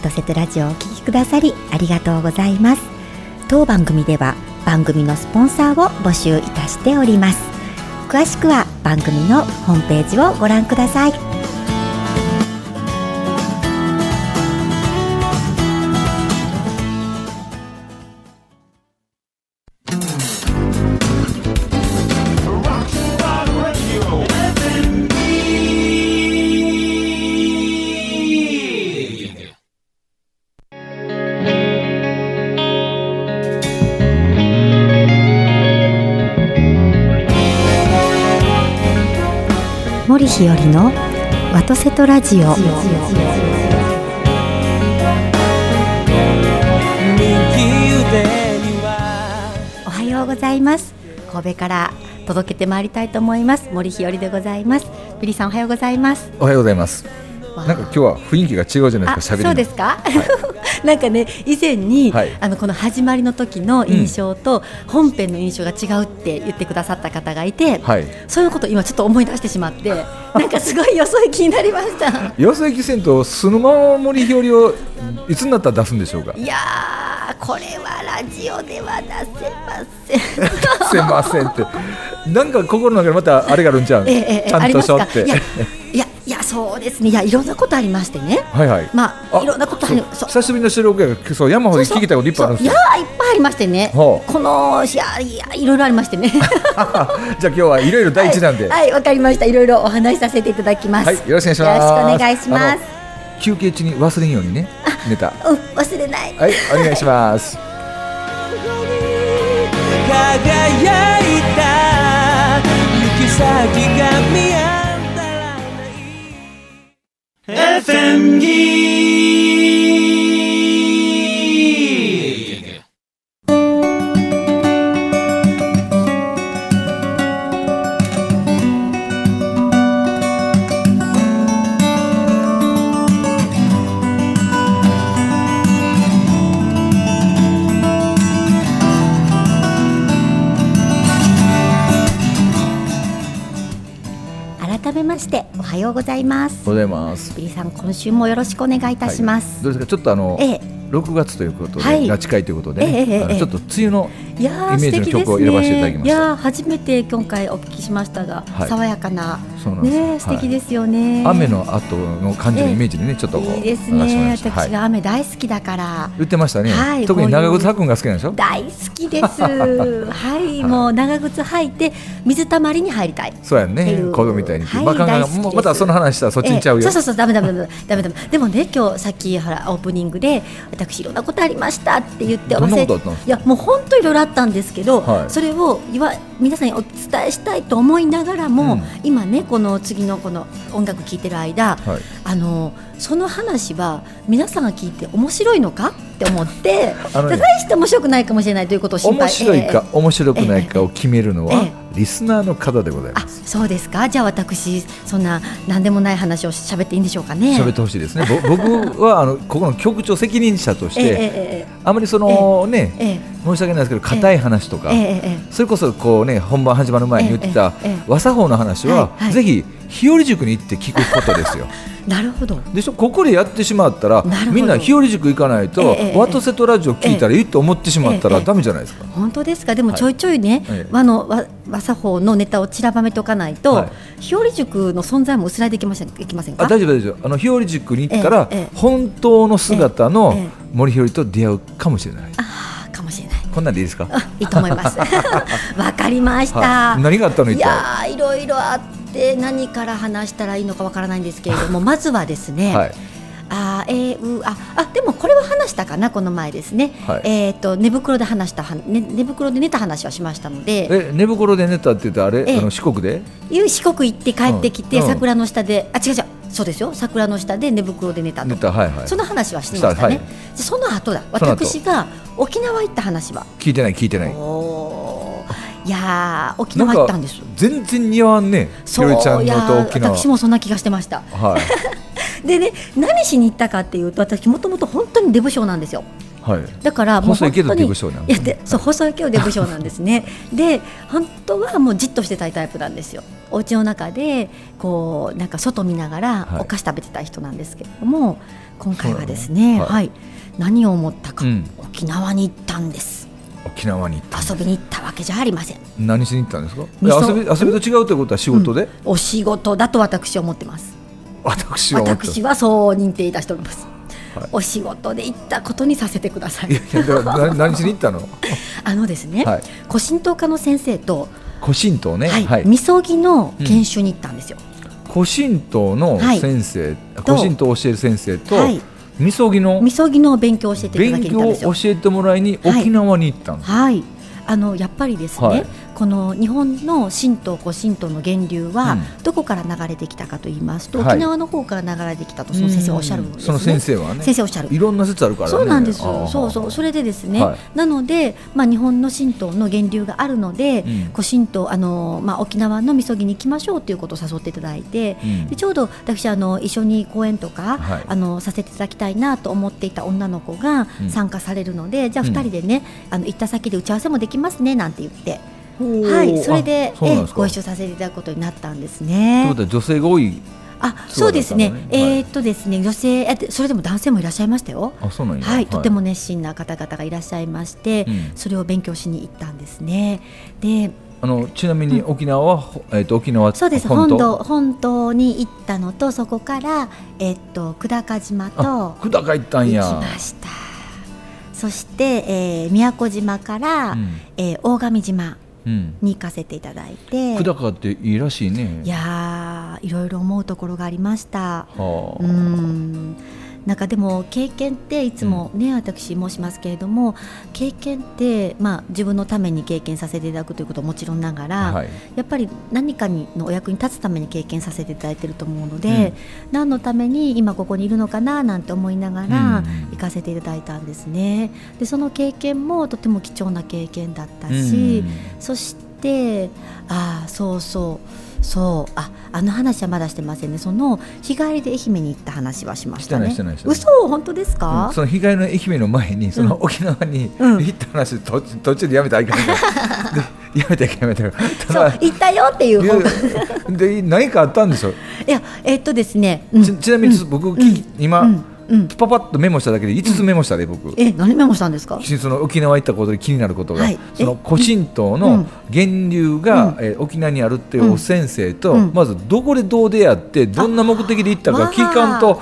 トセトラジオをお聞きくださりありがとうございます。当番組では番組のスポンサーを募集いたしております。詳しくは番組のホームページをご覧ください。トセトラジオ。おはようございます。神戸から届けてまいりたいと思います。森日和でございます。ビリさんおはようございます。おはようございます。なんか今日は雰囲気が違うじゃないですか喋りそうですか、はい、なんかね以前に、はい、あのこの始まりの時の印象と本編の印象が違うって言ってくださった方がいて、はい、そういうこと今ちょっと思い出してしまって なんかすごいよそ行きになりました。よそ行きせんとそのまま森ひよりをいつになったら出すんでしょうか？いやこれはラジオでは出せません。出せませんって。なんか心の中でまたあれがあるんちゃう、えええ、ちゃんとしょって。いやいやそうですね。いやいろんなことありましてね。はいはい。まあいろんなことあり久しぶりの収録やそう山ほど聞きたいこといっぱいあるんですいやいっぱいありましてね。このいやいやいろいろありましてね。じゃあ今日はいろいろ第一弾で。はいわ、はい、かりました。いろいろお話しさせていただきます。はいよろしくお願いします。よろしくお願いします。休憩中に忘れんようにねネタ。うん忘れない。はいお願いします。輝いた行き先が見え FMG ございます。ございます。ビリさん今週もよろしくお願いいたします、はい、どうですか？ちょっとあの、ええ、6月ということで、はい、拉致会ということで、ね、ええ、ちょっと梅雨のイメージの曲を入れさせていただきました、ね、いや初めて今回お聞きしましたが、はい、爽やかな。そうなんです。ね素敵ですよね、雨の後の感じのイメージでね、ちょっといいですね。私が雨大好きだから。言ってましたね、特に長靴履くんが好きなんでしょ？大好きです。はい。もう長靴履いて水たまりに入りたい。そうやね。子供みたいに、はい、バカがまたその話したらそっちにちゃうよ、そうそうそう。ダメダメダメダメダメ。でもね今日さっきほらオープニングで私いろんなことありましたって言っておせいやもう本当いろいろあったんですけど、はい、それをいわ皆さんにお伝えしたいと思いながらも、うん、今ねこの次のこの音楽聴いてる間、はい、あのその話は皆さんが聞いて面白いのかって思って大して面白くないかもしれないということを心配。面白いか、えー、面白くないかを決めるのは、えー、リスナーの方でございます。そうですか。じゃあ私そんな何でもない話を喋っていいんでしょうかね。喋ってほしいですね。僕はあのここの局長責任者として、えー、あまりそのね、申し訳ないですけど硬い話とか、それこそこうね本番始まる前に言ってた和作法の話は、ぜひ日和塾に行って聞くことですよ。なるほど。でしょここでやってしまったらみんな日和塾行かないと、ええ、ワトセトラジオ聞いたらいいと思ってしまったら、え、だめじゃないですか、本当ですか？でもちょいちょいね、はい、和の和和作法のネタを散らばめておかないと、はい、日和塾の存在も薄らいでいきませんいきませんか？あ大丈夫大丈夫。あの日和塾に行ったら、本当の姿の森日和と出会うかもしれない。あかもしれない。こんなんでいいですか？いいと思います。わかりました、何があったのいやいろいろあってで何から話したらいいのかわからないんですけれども まずはですね、はい、あえー、うああでもこれは話したかなこの前ですね、はい、えっ、ー、と寝袋で話したは、ね、寝袋で寝た話はしましたのでえ寝袋で寝たって言ってあれ、えー、あの四国で？いう四国行って帰ってきて、うん、桜の下であ違う違うそうですよ。桜の下で寝袋で寝たと。はいはい、その話はしてましたね、はい、その後だ。私が沖縄行った話は。聞いてない聞いてないいや沖縄行ったんです全然似合わんねそういや私もそんな気がしてました、はい、でね何しに行ったかっていうと私もともと本当にデブ症なんですよ。はい、だからもう細いけどデブ症なんです、ね、そう細いけどデブ症なんですね。で本当はもうじっとしてたいタイプなんですよ。お家の中でこうなんか外見ながらお菓子食べてた人なんですけれども、はい今回はですね、はい、はい、何を思ったか、うん、沖縄に行ったんです沖縄に遊びに行ったわけじゃありません。何しに行ったんですか？遊び遊びと違うということは仕事で、うん、お仕事だと私は思ってます。私は私はそう認定いたしております、はい、お仕事で行ったことにさせてください。いや何何しに行ったの？あのですね、はい、古神道科の先生と古神道ね、はい、みそぎの研修に行ったんですよ、古神道の先生、古神道を教える先生と、はいみそぎのみそぎの勉強を教えていただきたんですよ。教えてもらいに沖縄に行ったんです、はい、はい、あのやっぱりですね、はい、この日本の神道古神道の源流はどこから流れてきたかと言いますと、うん、沖縄の方から流れてきたとその先生おっしゃるんです、ね、その先生はね。先生おっしゃる。いろんな説あるから、ね、そうなんですそうそう。それでですね、はい、なのでまあ日本の神道の源流があるので、うん、古神道あのまあ沖縄のみそぎに行きましょうということを誘っていただいて、うん、でちょうど私あの一緒に講演とか、はい、あのさせていただきたいなと思っていた女の子が参加されるので、じゃあ二人でね、あの行った先で打ち合わせもできますねなんて言って。はい、それでえご一緒させていただくことになったんですね。ということは女性が多いあ、そうですね。えっとですね、女性、え、それでも男性もいらっしゃいましたよ。あ、そうなんはい、とても熱心な方々がいらっしゃいまして、それを勉強しに行ったんですね。で。あのちなみに沖縄は、えっと沖縄そうです。本島？本島に行ったのとそこからえっと久高島と久高行ったんや。行きました。そして、えー、宮古島から、うん、えー、大神島に行かせていただいて、久高っていいらしいね。いやいろいろ思うところがありました。はあ。うんなんかでも経験っていつもね、うん、私申しますけれども経験って、まあ、自分のために経験させていただくということはもちろんながら、はい、やっぱり何かにのお役に立つために経験させていただいていると思うので、うん、何のために今ここにいるのかななんて思いながら行かせていただいたんですね。でその経験もとても貴重な経験だったし、うん、そしてああそうそうそう。ああの話はまだしてませんね。その日帰りで愛媛に行った話はしましたね。嘘？本当ですか、うん、その日帰りの愛媛の前にその沖縄に行った話、うん、途途中でやめたらいかんか？やめたやめたそう行ったよっていう。で何かあったんでしょいやえー、っとですね、ちちなみに僕、今、うん、パパッとメモしただけで5つメモしたで、僕。え何メモしたんですか？その沖縄行ったことで気になることが、はい、その古神道の源流が、うん、え沖縄にあるっていう先生と、まずどこでどう出会ってどんな目的で行ったか聞かんと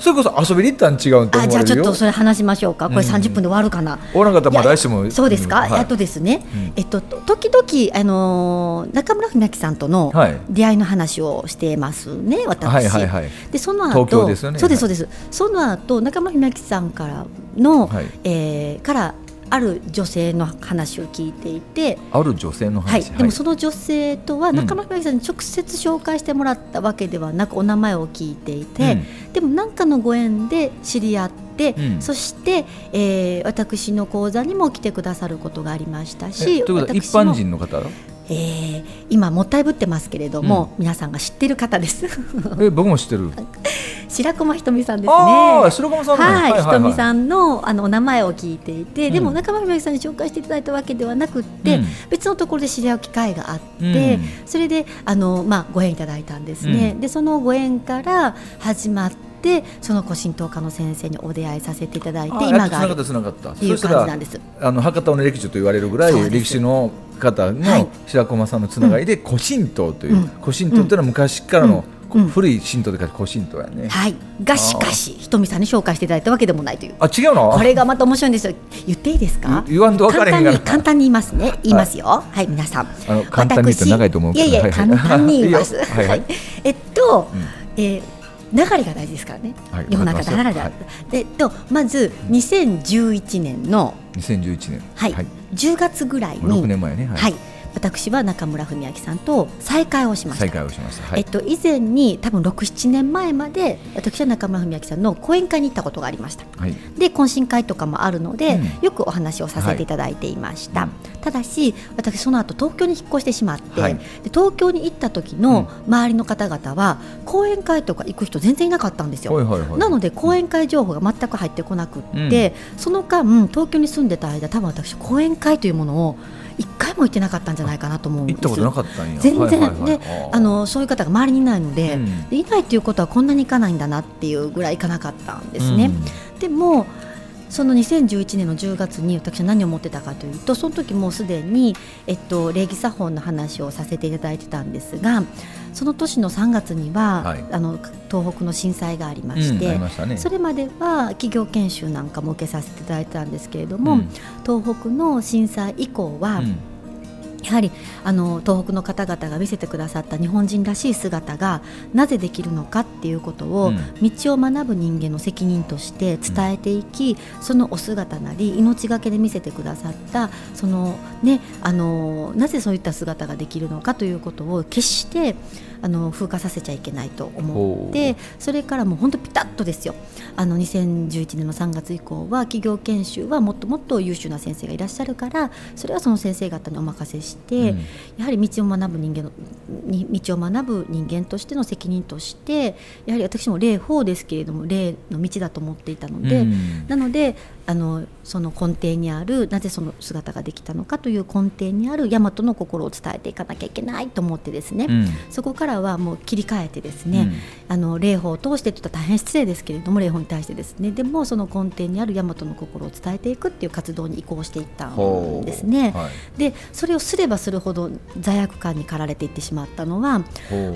それこそ遊びに行ったん違うとあじゃあちょっとそれ話しましょうか。これ30分で終わるかな、おらんかったらまだ来週もそうですか、はい、あとですね、うん、えっと時々あのー、中村文明さんとの出会いの話をしてますね、はい、私、はいはいはい、でその後東京ですよねそうですそうです、その後中村文明さんからの、はい、えー、からある女性の話を聞いていて。ある女性の話、はい、でもその女性とは中村明さんに直接紹介してもらったわけではなく、お名前を聞いていて、うん、でも何かのご縁で知り合って、うん、そして、えー、私の講座にも来てくださることがありましたしということは一般人の方？えー、今もったいぶってますけれども、うん、皆さんが知ってる方です。え僕も知ってる 白駒ひとみさんですね。白駒さん、ね、はい、ひとみさんのあのお名前を聞いていて、うん、でも中村ひさんに紹介していただいたわけではなくて、うん、別のところで知り合う機会があって、うん、それであのまあご縁いただいたんですね。でそのご縁から始まって。その古神道家の先生にお出会いさせていただいて今があるっていう感じなんです。あの博多の歴史と言われるぐらい歴史の方の白駒さんのつながりで古神道という、古神道というのは昔からの、古い神道で古神道やね。はい。がしかし、ひとみさんに紹介していただいたわけでもないという。あ、違うの？これがまた面白いんですよ。言っていいですか？言わんと分かれへんが簡単に言いますね。言いますよ。はい、皆さん。あの簡単に言長いと思ういやいや、簡単に言います。はい。えっと、え流れが大事ですからね、世の中流れが、でとまず2011年の2011年はい、は10月ぐらいに6年前ねはい私は中村文明さんと再会をしました。再会をしました、はい、えっと、以前に多分67年前まで私は中村文明さんの講演会に行ったことがありました、はい、で懇親会とかもあるので、うん、よくお話をさせていただいていました、はい、ただし私その後東京に引っ越してしまって、はい、で東京に行った時の周りの方々は、講演会とか行く人全然いなかったんですよ、なので講演会情報が全く入ってこなくって、うん、その間東京に住んでた間多分私講演会というものを一回も行ってなかったんじゃないかなと思うんです。行ったことなかったんや。全然、であのそういう方が周りにいないのでうん、でいないっていうことはこんなに行かないんだなっていうぐらい行かなかったんですね。うん、でもその2011年の10月に私は何を思ってたかというとその時もうすでに、えっと、礼儀作法の話をさせていただいてたんですがその年の3月には、はい、あの東北の震災がありまして、うんね、それまでは企業研修なんかも受けさせていただいてたんですけれども、うん、東北の震災以降は、うんやはりあの東北の方々が見せてくださった日本人らしい姿がなぜできるのかっていうことを、道を学ぶ人間の責任として伝えていき、そのお姿なり命がけで見せてくださったその、ね、あのなぜそういった姿ができるのかということを決してあの風化させちゃいけないと思ってそれからもう本当ピタッとですよ。あの2011年の3月以降は企業研修はもっともっと優秀な先生がいらっしゃるからそれはその先生方にお任せして、うん、やはり道を学ぶ人間の道を学ぶ人間としての責任としてやはり私も霊法ですけれども霊の道だと思っていたので、うん、なのであのその根底にあるなぜその姿ができたのかという根底にある大和の心を伝えていかなきゃいけないと思ってですね、うん、そこからはもう切り替えてですね、うん、あの霊法を通してと大変失礼ですけれども霊法に対してですねでもその根底にある大和の心を伝えていくっていう活動に移行していったんですね。はい、でそれをすればするほど罪悪感に駆られていってしまったのは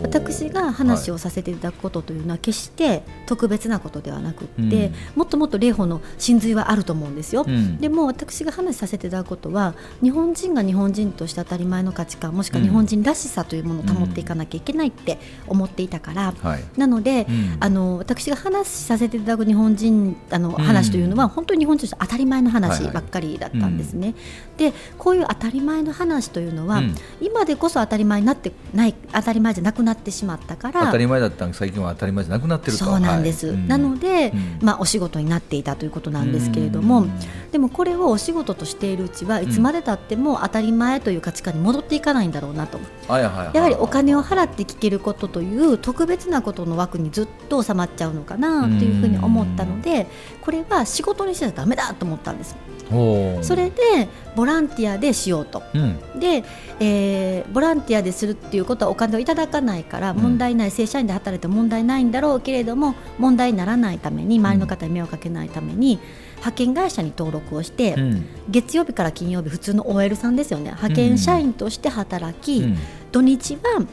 私が話をさせていただくことというのは決して特別なことではなくって、はい、もっともっと霊法の真髄はあると思うんですよ。うん、でも私が話させていただくことは日本人が日本人として当たり前の価値観もしくは日本人らしさというものを保っていかなきゃいけないって思っていたから、うん、なので、うん、あの私が話させていただく日本人あの話というのは、本当に日本人として当たり前の話ばっかりだったんですね。でこういう当たり前の話というのは、今でこそ当たり前になってない当たり前じゃなくなってしまったから当たり前だった最近は当たり前じゃなくなってるそうなんです、はい、なので、まあ、お仕事になっていたということなんですけれども、でもこれをお仕事としているうちはいつまでたっても当たり前という価値観に戻っていかないんだろうなと、やはりお金を払って聞けることという特別なことの枠にずっと収まっちゃうのかなというふうに思ったのでこれは仕事にしちゃだめだと思ったんです。それでボランティアでしようと、うん、で、えー、ボランティアでするっていうことはお金をいただかないから問題ない、うん、正社員で働いて問題ないんだろうけれども問題にならないために周りの方に迷惑かけないために、派遣会社に登録をして、うん、月曜日から金曜日普通の OL さんですよね。派遣社員として働き、土日は、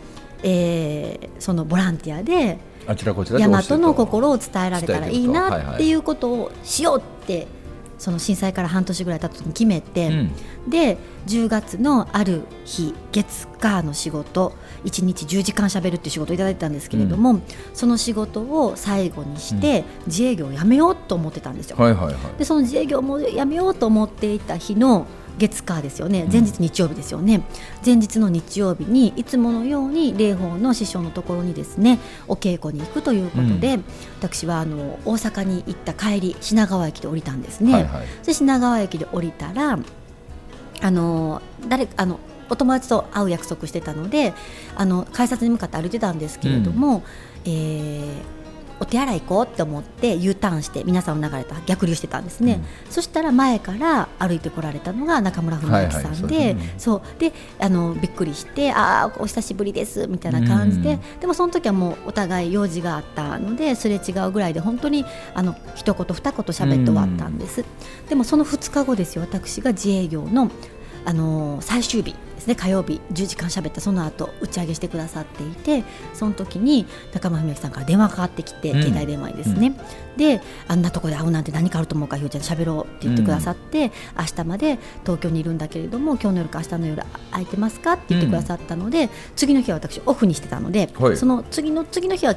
えー、そのボランティアで大和の心を伝えられたらいいなっていうことをしようってその震災から半年ぐらい経った時に決めて、うん、で10月のある日月火の仕事1日10時間しゃべるっていう仕事をいただいたんですけれども、うん、その仕事を最後にして自営業をやめようと思ってたんですよ。はいはいはい、でその自営業もやめようと思っていた日の月火ですよね。前日日曜日ですよね、うん、前日の日曜日にいつものように霊峰の師匠のところにですねお稽古に行くということで、うん、私はあの大阪に行った帰り品川駅で降りたんですね、はいはい、で品川駅で降りたらあの誰あのお友達と会う約束してたのであの改札に向かって歩いてたんですけれども、うん、えーお手洗い行こうって思って U ターンして皆さんを流れた逆流してたんですね、うん、そしたら前から歩いてこられたのが中村文明さんで、そうであのびっくりしてああお久しぶりですみたいな感じで、うん、でもその時はもうお互い用事があったのですれ違うぐらいで本当にあの一言二言喋って終わったんです、うん、でもその2日後ですよ私が自営業のあの最終日ですね。火曜日10時間喋った。その後打ち上げしてくださっていてその時に中村文明さんから電話かかってきて、うん、携帯電話にですね、うん、であんなとこで会うなんて何かあると思うかひょうちゃん喋ろうって言ってくださって、うん、明日まで東京にいるんだけれども今日の夜か明日の夜空いてますかって言ってくださったので、次の日は私オフにしてたので、はい、その次の次の日は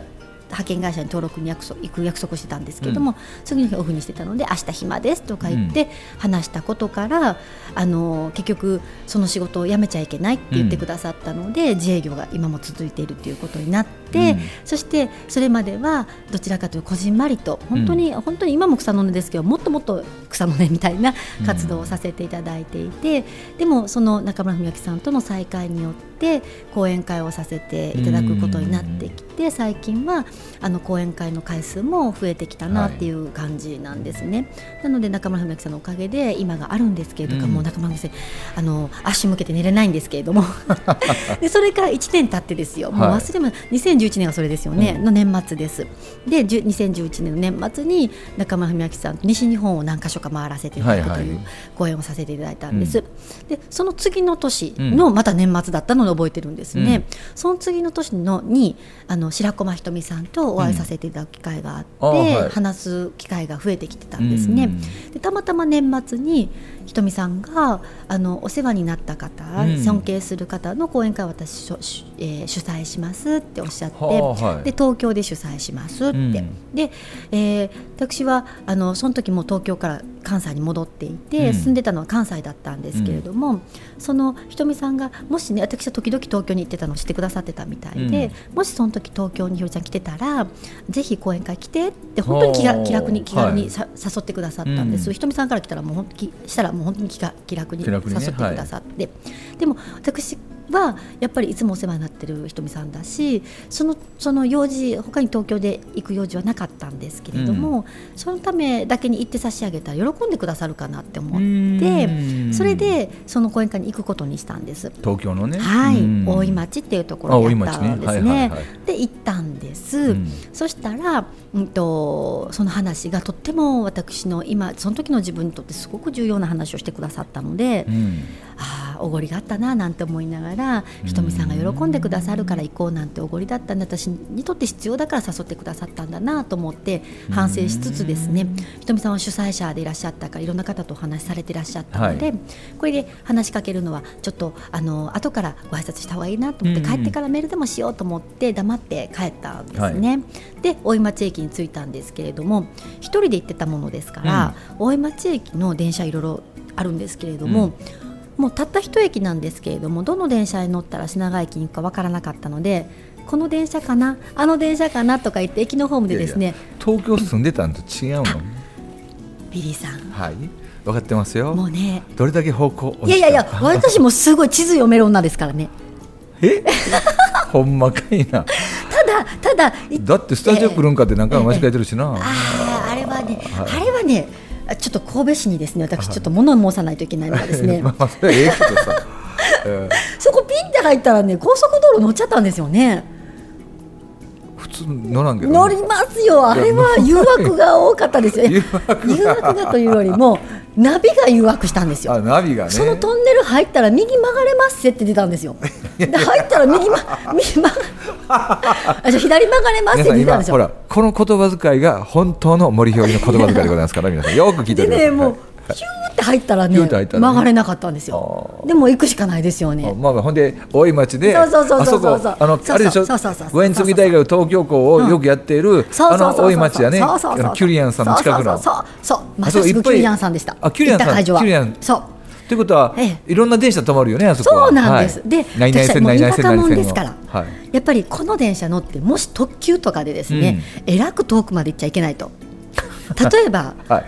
派遣会社に登録に約束行く約束してたんですけども、うん、次の日オフにしてたので明日暇ですとか言って話したことから、うん、あの結局その仕事を辞めちゃいけないって言ってくださったので、うん、自営業が今も続いているということになって、そしてそれまではどちらかというとこじんまりと本当に、本当に今も草の根ですけどもっともっと草の根みたいな活動をさせていただいていて、でもその中村文明さんとの再会によってで講演会をさせていただくことになってきて最近はあの講演会の回数も増えてきたなっていう感じなんですね、はい、なので中村文明さんのおかげで今があるんですけれども、うん、中村先生あの足向けて寝れないんですけれども。でそれから1年経ってですよ。もう忘れも、はい、2011年がそれですよね、うん、の年末です。で2011年の年末に中村文明さん西日本を何か所か回らせていただくという講演をさせていただいたんです、はいはい、でその次の年のまた年末だったのを覚えてるんですね、うん、その次の年のにあの白駒ひとみさんとお会いさせていただく機会があって、うん。はい、話す機会が増えてきてたんですね、でたまたま年末にひとみさんがあのお世話になった方、尊敬する方の講演会を私、えー、主催しますっておっしゃって、はい、で東京で主催しますって、で、えー、私はあのその時も東京から関西に戻っていて、うん、住んでたのは関西だったんですけれども、うん、そのひとみさんがもしね私は時々東京に行ってたのを知ってくださってたみたいで、うん、もしその時東京にひろちゃん来てたらぜひ講演会来てって本当に気が気楽に気軽にさ、はい、誘ってくださったんです、ひとみさんから来たらもう本気したらもう本当に気が気楽に誘ってくださって、ねはい、でも私はやっぱりいつもお世話になってるひとみさんだしそのその用事他に東京で行く用事はなかったんですけれども、うん、そのためだけに行って差し上げたら喜んでくださるかなって思ってそれでその講演会に行くことにしたんです。東京のね。はい。大井町っていうところにあったんですね、で行ったんです、うん、そしたら、うんと、その話がとっても私の今その時の自分にとってすごく重要な話をしてくださったので、うん、ああおごりがあったななんて思いながらひとみさんが喜んでくださるから行こうなんておごりだったんで私にとって必要だから誘ってくださったんだなと思って反省しつつですねひとみさんは主催者でいらっしゃったからいろんな方とお話しされていらっしゃったので、はい、これで話しかけるのはちょっとあの後からご挨拶した方がいいなと思って、帰ってからメールでもしようと思って黙って帰ったんですね。はい、で大井町駅に着いたんですけれども一人で行ってたものですから、うん、大井町駅の電車いろいろあるんですけれども、うんもうたった一駅なんですけれどもどの電車に乗ったら品川駅に行くか分からなかったのでこの電車かなあの電車かなとか言って駅のホームでですね東京住んでたんと違うの？ビリーさん。はい。分かってますよ。もうね。どれだけ方向いやいやいや 私もすごい地図読める女ですからね。え？ほんまかいな。ただただだってスタジオ来るんかって何回も間違えてるしな、えーえー、ああれはね、はい、あれはねちょっと神戸市にですね私ちょっと物を申さないといけないのがですね。まあそそこピンって入ったらね高速道路乗っちゃったんですよね。普通乗らんけど、ね、乗りますよ。あれは誘惑が多かったですよ。誘惑がというよりもナビが誘惑したんですよ。ナビが、ね、そのトンネル入ったら右曲がれますって出たんですよ。で入ったら右,、ま、右曲が左曲がれますって出たんですよ。ほらこの言葉遣いが本当の森表の言葉遣いでございますから皆さんよく聞いてください。でねもう、ヒューって入ったらね、ね、曲がれなかったんですよ。でも行くしかないですよね。まあほんで大井町でそうそうそうそうそう。あのあれでしょ？五円積大学東京校をよくやっている、あの大井町やね。キュリアンさんの近くの。そうそうまさしくキュリアンさんでした。あキュリアンさんキュリアン。そう。ということは、ええ、いろんな電車止まるよね、あそこそうなんです。はい、で、何々線、何々線、何々線ですから、はい、やっぱりこの電車乗って、もし特急とかでですね、うん、えらく遠くまで行っちゃいけないと。例えば、はい、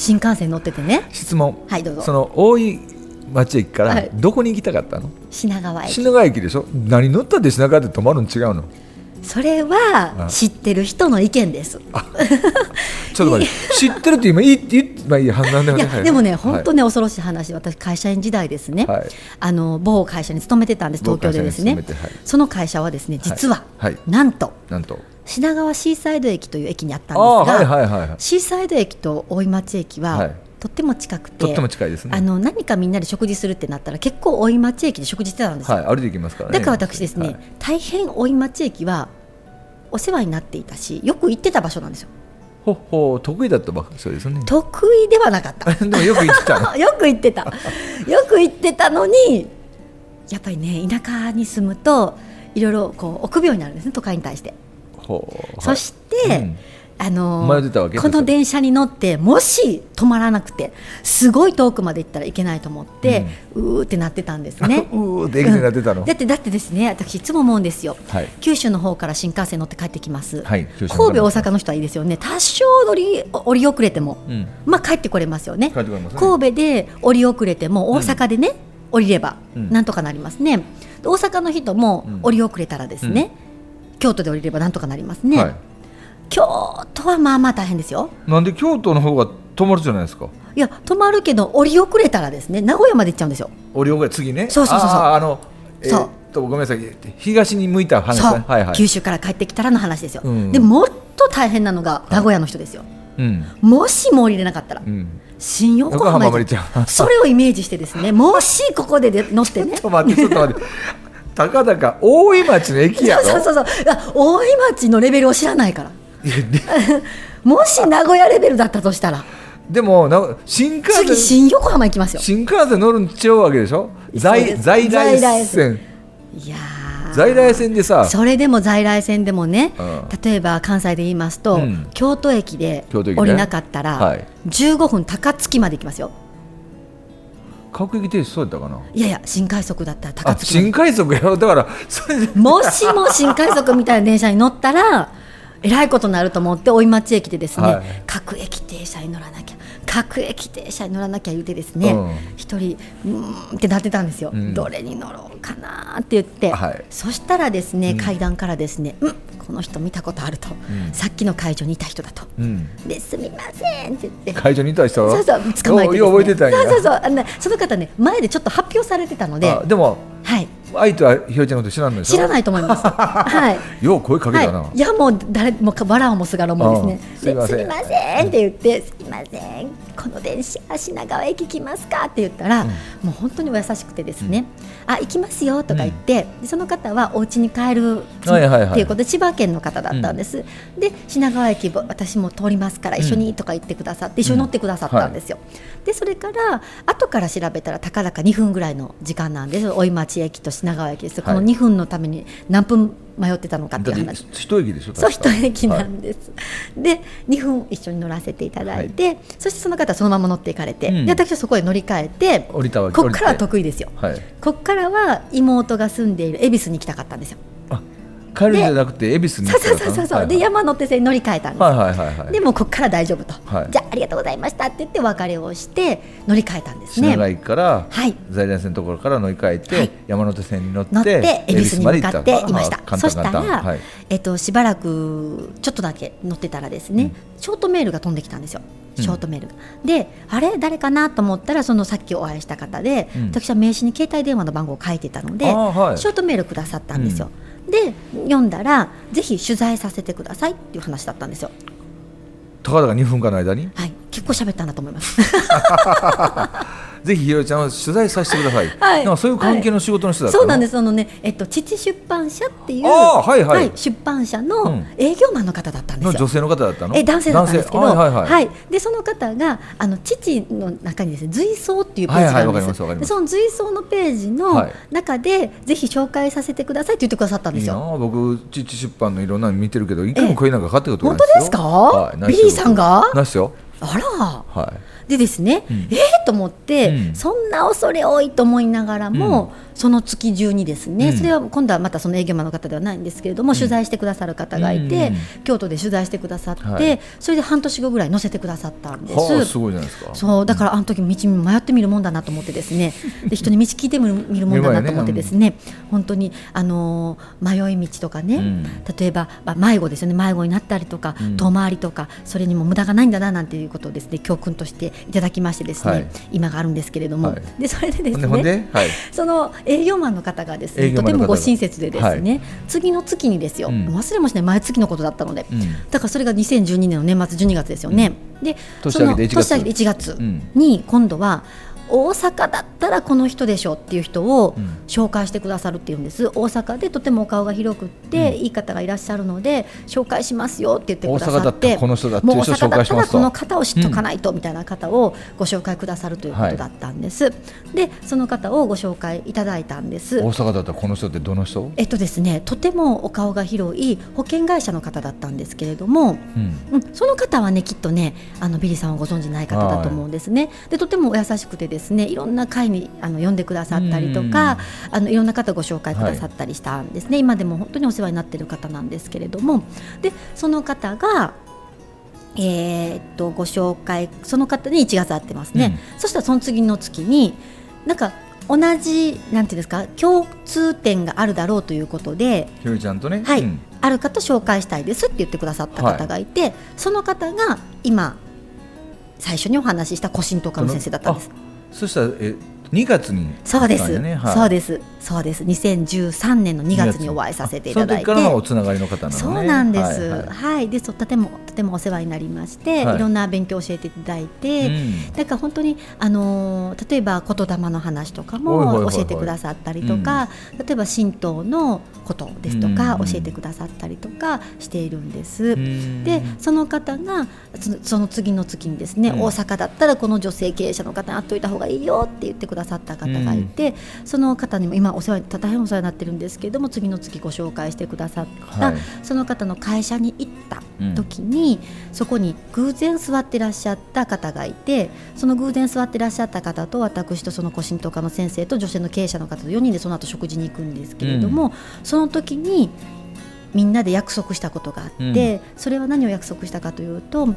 新幹線乗っててね。質問。はいどうぞ。その大井町駅からどこに行きたかったの、品川駅。品川駅でしょ？何乗ったって品川で止まるの違うの？それは知ってる人の意見です。ちょっと待って、知ってるって今いいいまあいいはずなんだよね。でもね、本当ね恐ろしい話、私会社員時代ですね。はい、あの某会社に勤めてたんです。東京でですね。はい、その会社はですね実は、はい、なんとなんと品川シーサイド駅という駅にあったんですが、はいはいはいはい、シーサイド駅と大井町駅は、はい、とっても近くてとっても近いですね。あの何かみんなで食事するってなったら結構大井町駅で食事してたんですよ、はい、歩いていきますからね。だから私ですね、はい、大変大井町駅はお世話になっていたしよく行ってた場所なんですよ。ほほ得意だった場所ですね。得意ではなかった。でもよく行ってた。よく行ってた。よく行ってたのにやっぱりね田舎に住むといろいろこう臆病になるんですね都会に対してそして、うん。あのこの電車に乗ってもし止まらなくてすごい遠くまで行ったらいけないと思って、うん、うーってなってたんですね。うーってなってたの、だってだってですね私いつも思うんですよ、はい、九州の方から新幹線乗って帰ってきます、はい、神戸大阪の人はいいですよね。多少乗り降り遅れても、うん、まあ帰ってこれますよね、ね、神戸で降り遅れても大阪でね、降りればなんとかなりますね、うん、大阪の人も降り遅れたらですね、うん、京都で降りればなんとかなりますね、はい、京都はまあまあ大変ですよ。なんで京都の方が止まるじゃないですか？いや止まるけど降り遅れたらですね名古屋まで行っちゃうんですよ。降り遅れ次ね？そうそうそうそう。あの、えー、そう。とごめんなさい。東に向いた話、ね、はいはい、九州から帰ってきたらの話ですよ、うん、でもっと大変なのが名古屋の人ですよ、はい、もしも降りれなかったら、うん。新横浜にそれをイメージしてですねもしここでで乗ってね。ちょっと待ってちょっと待ってたかだか大井町の駅やろ。そうそうそう。大井町のレベルを知らないから。もし名古屋レベルだったとしたら。でもな新幹線次新横浜行きますよ。新幹線乗るんちゃうわけでしょ？在在来線。いや在来線でさ。それでも在来線でもね、うん、例えば関西で言いますと、うん、京都駅で降りなかったら、はい、15分高槻まで行きますよ各駅停止そうやったかな？いやいや新快速だったら高槻新快速やろ？だからそれもしも新快速みたいな電車に乗ったら えらいことになると思って大井町駅でですね、はい、各駅停車に乗らなきゃ各駅停車に乗らなきゃ言うてですね一、うん、人うんってなってたんですよ、うん、どれに乗ろうかなって言って、はい、そしたらですね、階段からですね、うん、この人見たことあると、さっきの会場にいた人だと、ですみませんって言って。会場にいた人そうそう捕まえて、ね、覚えてたんそうそうそう。あのその方ね前でちょっと発表されてたので。でもはい愛とはひよちゃんのこと知らないでしょ？知らないと思います。はい。よう声かけたな。はい、いやもう誰も笑うもすがるもですね。すみませんって言ってすみませんこの電車品川駅来ますか？って言ったら、うん、もう本当にお優しくてですね、うん、あ行きますよとか言って、うん、その方はお家に帰るっていうことで千葉県の方だったんです。で品川駅私も通りますから一緒にとか言ってくださって、一緒に乗ってくださったんですよ。はい、でそれから後から調べたらたかだか2分ぐらいの時間なんです。大井町駅と品川駅です、この2分のために何分迷ってたのかっていう話。一駅でしょそう一駅なんです、はい、で2分一緒に乗らせていただいて、はい、そしてその方そのまま乗っていかれて、うん、で私はそこへ乗り換えて降りたわけここからは得意ですよ、はい、ここからは妹が住んでいる恵比寿に行きたかったんですよ帰るんじゃなくて恵比寿にそうそうそうそう、はいはい、で山手線に乗り換えたんです、はいはいはいはい、でもここから大丈夫と、はい、じゃあありがとうございましたって言って別れをして乗り換えたんですね。品から、はい、在来線のところから乗り換えて、はい、山手線に乗って乗って恵比寿に向かっていました。そしたら、はい、えっと、しばらくちょっとだけ乗ってたらですね、うん、ショートメールが飛んできたんですよ。ショートメールが、うん、であれ？誰かなと思ったらそのさっきお会いした方で、うん、私は名刺に携帯電話の番号を書いてたので、はい、ショートメールくださったんですよ、で読んだらぜひ取材させてくださいっていう話だったんですよ。たかだか2分間の間に？はい結構喋ったんだと思います ぜひひろちゃんを取材させてください。はい、なんかそういう関係の仕事の人だった、そうなんです。あのね、えっと父出版社っていう、はいはい、出版社の営業マンの方だったんですよ。女性の方だったの？え男性だったんですけど、はいはいはい、はい、でその方があの父の中にですね随想っていうページがあるんです。はいはい、その随想のページの中で、ぜひ紹介させてくださいって言ってくださったんですよ。いい僕父出版のいろんなの見てるけど、一回も声なんかかってことないですよ。本当ですか？はい、ビリーさんが？ないですよ。あら。はい。でですね、うん、えー、と思って、うん、そんな恐れ多いと思いながらも、うん、その月中にですね、それは今度はまたその営業マンの方ではないんですけれども、取材してくださる方がいて、京都で取材してくださって、はい、それで半年後ぐらい載せてくださったんです。すごいじゃないですか。そうだからあの時道に迷ってみるもんだなと思ってですね で人に道聞いてみるもんだなと思ってですね、本当にあの迷い道とかね、例えば、まあ、迷子ですよね迷子になったりとか、遠回りとかそれにも無駄がないんだななんていうことをですね教訓としていただきましてですね、はい、今があるんですけれども、はい、でそれでですね、はい、その営業マンの方がですねとてもご親切でですね、次の月にですよ、うん、忘れもしない前月のことだったので、うん、だからそれが2012年の年末12月ですよね。うん、で年明けて1月。に今度は、大阪だったらこの人でしょっていう人を紹介してくださるっていうんです、うん、大阪でとてもお顔が広くって、うん、いい方がいらっしゃるので紹介しますよって言ってくださってこの人だってもう大阪だったらこの方を知っとかないとみたいな方をご紹介くださるということだったんです、はい、でその方をご紹介いただいたんです。大阪だったらこの人ってどの人？えっとですねとてもお顔が広い保険会社の方だったんですけれども、うん、その方はねきっとねあのビリーさんをご存じない方だと思うんですね。でとてもお優しくてですね。いろんな会にあの呼んでくださったりとか、あのいろんな方ご紹介くださったりしたんですね、はい、今でも本当にお世話になっている方なんですけれども。でその方がえー、っとご紹介その方に1月会ってますね、うん、そしたらその次の月になんか同じなんていうんですか共通点があるだろうということでひちゃんとね。はい、うん、ある方紹介したいですって言ってくださった方がいて、はい、その方が今最初にお話しした古神とかの先生だったんです。そしたらえ2月に、そうです、はい、そうです。そうです。2013年の2月にお会いさせていただいて。からのおつながりの方なの、ね、そうなんです、はい、はい、でそとててもお世話になりまして、はい、いろんな勉強を教えていただいて、うん、だから本当にあの例えば言霊の話とかも教えてくださったりとか、例えば神道のことですとか、教えてくださったりとかしているんです。でその方がその次の月にですね、大阪だったらこの女性経営者の方に会っといた方がいいよって言ってくださった方がいて、その方にも今お世話大変お世話になってるんですけれども次の月ご紹介してくださった、はい、その方の会社に行った時に、そこに偶然座ってらっしゃった方がいてその偶然座ってらっしゃった方と私とその個人とかの先生と女性の経営者の方と4人でその後食事に行くんですけれども、うん、その時にみんなで約束したことがあって、うん、それは何を約束したかというと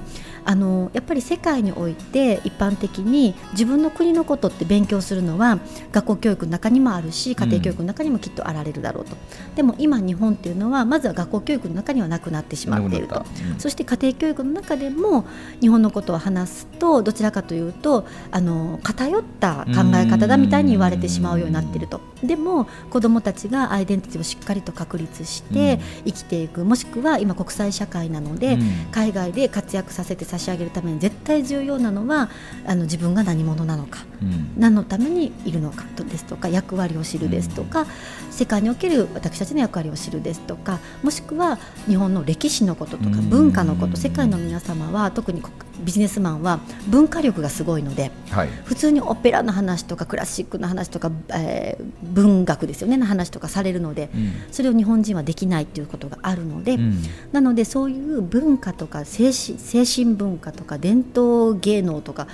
あのやっぱり世界において一般的に自分の国のことって勉強するのは学校教育の中にもあるし家庭教育の中にもきっとあられるだろうと、うん、でも今日本っていうのはまずは学校教育の中にはなくなってしまっていると、うん、そして家庭教育の中でも日本のことを話すとどちらかというとあの偏った考え方だみたいに言われてしまうようになっていると。でも子どもたちがアイデンティティをしっかりと確立して、生きていくもしくは今国際社会なので、うん、海外で活躍させて差し上げるために絶対重要なのはあの自分が何者なのか、うん、何のためにいるのかですとか役割を知るですとか、うん、世界における私たちの役割を知るですとかもしくは日本の歴史のこととか文化のこと世界の皆様は特にビジネスマンは文化力がすごいので、はい、普通にオペラの話とかクラシックの話とか、えー、文学ですよねの話とかされるので、うん、それを日本人はできないということがあるので、うん、なのでそういう文化とか精神精神文化とか伝統芸能とか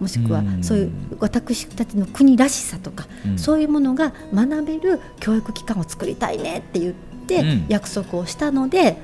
もしくはそういう私たちの国らしさとか、うん、そういうものが学べる教育機関を作りたいねって言って約束をしたので、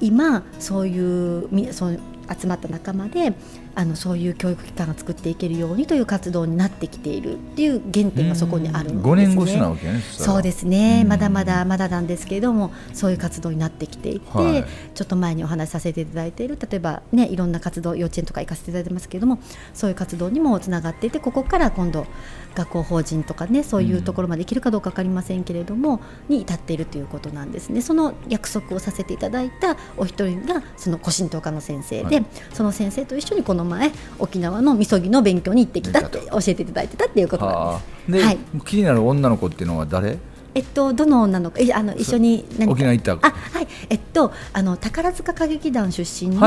今そういうそう集まった仲間であのそういう教育機関を作っていけるようにという活動になってきているっていう原点がそこにあるんですね。年越しなわけね。そうですね。まだまだまだなんですけれども、そういう活動になってきていて、はい、ちょっと前にお話しさせていただいている例えばねいろんな活動幼稚園とか行かせていただいてますけれども、そういう活動にもつながっていて、ここから今度学校法人とかねそういうところまで行けるかどうか分かりませんけれども、うん、に至っているということなんですね。その約束をさせていただいたお一人がその古神道科の先生で、はい、その先生と一緒にこの前沖縄のみそぎの勉強に行ってきたって教えていただいてたっていうことなんです。で、はい、気になる女の子っていうのは誰？えっと、どの女の子、え、あの、一緒に沖縄行った。あ、はい、えっと、あの、宝塚歌劇団出身の。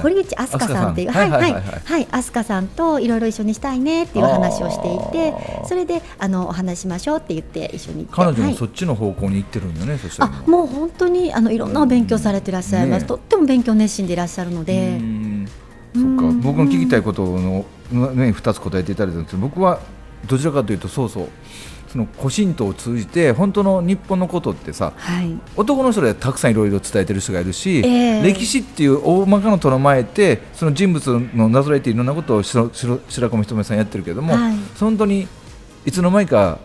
堀内飛鳥さんっていう、はい、はい、はい、はい、飛鳥さんといろいろ一緒にしたいねっていう話をしていて。それで、あの、お話しましょうって言って、一緒に彼女もそっちの方向に行ってるんよね、そしたら。もう本当に、あの、いろんなお勉強されていらっしゃいます。とっても勉強熱心でいらっしゃるので。そっか、僕の聞きたいことの、ね、二つ答えていただいたんですけど、僕は。どちらかというと、そうそう。その古神道を通じて本当の日本のことってさ、はい、男の人でたくさんいろいろ伝えてる人がいるし、えー、歴史っていう大まかのとらまえてその人物のなぞらえていろんなことを白白込ひとめさんやってるけども、はい、本当にいつの間にか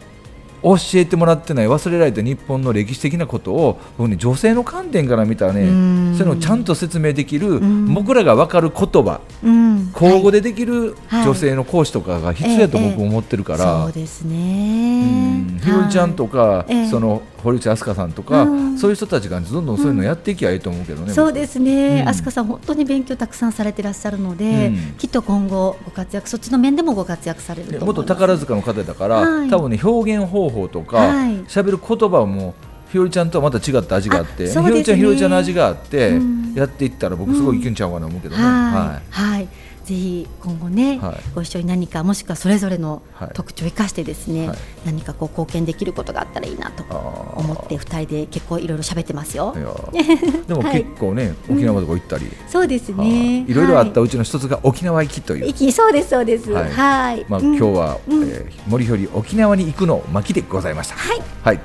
教えてもらってない忘れられた日本の歴史的なことを僕ね女性の観点から見たらねそういうのをちゃんと説明できる僕らが分かる言葉口語でできる女性の講師とかが必要だと僕思ってるから、そうですね。ひろりちゃんとか、その堀内飛鳥さんとか、そういう人たちがどんどんそういうのやっていきゃいいと思うけどね、そうですね、飛鳥さん本当に勉強たくさんされていらっしゃるので、きっと今後ご活躍そっちの面でもご活躍されると元宝塚の方だから、多分ね表現方法とか喋、る言葉もひよりちゃんとはまた違った味があってひよりちゃんひよりちゃんの味があって、やっていったら僕すごいいけんちゃうかな思うけどね。はい、はいぜひ今後ね、はい、ご一緒に何かもしくはそれぞれの特徴を生かしてですね、はい、何かこう貢献できることがあったらいいなと思って二人で結構いろいろ喋ってますよ。でも結構ね、はい、沖縄とか行ったり、うん、そうですね。いろいろあったうちの一つが沖縄行きという。行きそうですそうです。はい。まあ、今日は、うん、えー、森ひ沖縄に行くの巻でございました。はい。はい。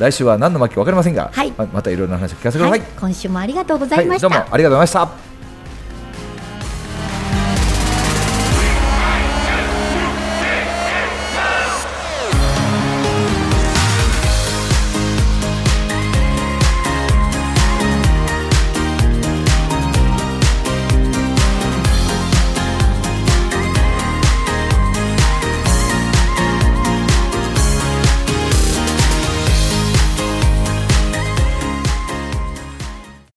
来週は何の巻かわかりませんが、はい、またいろいろな話を聞かせてください、今週もありがとうございました、どうもありがとうございました。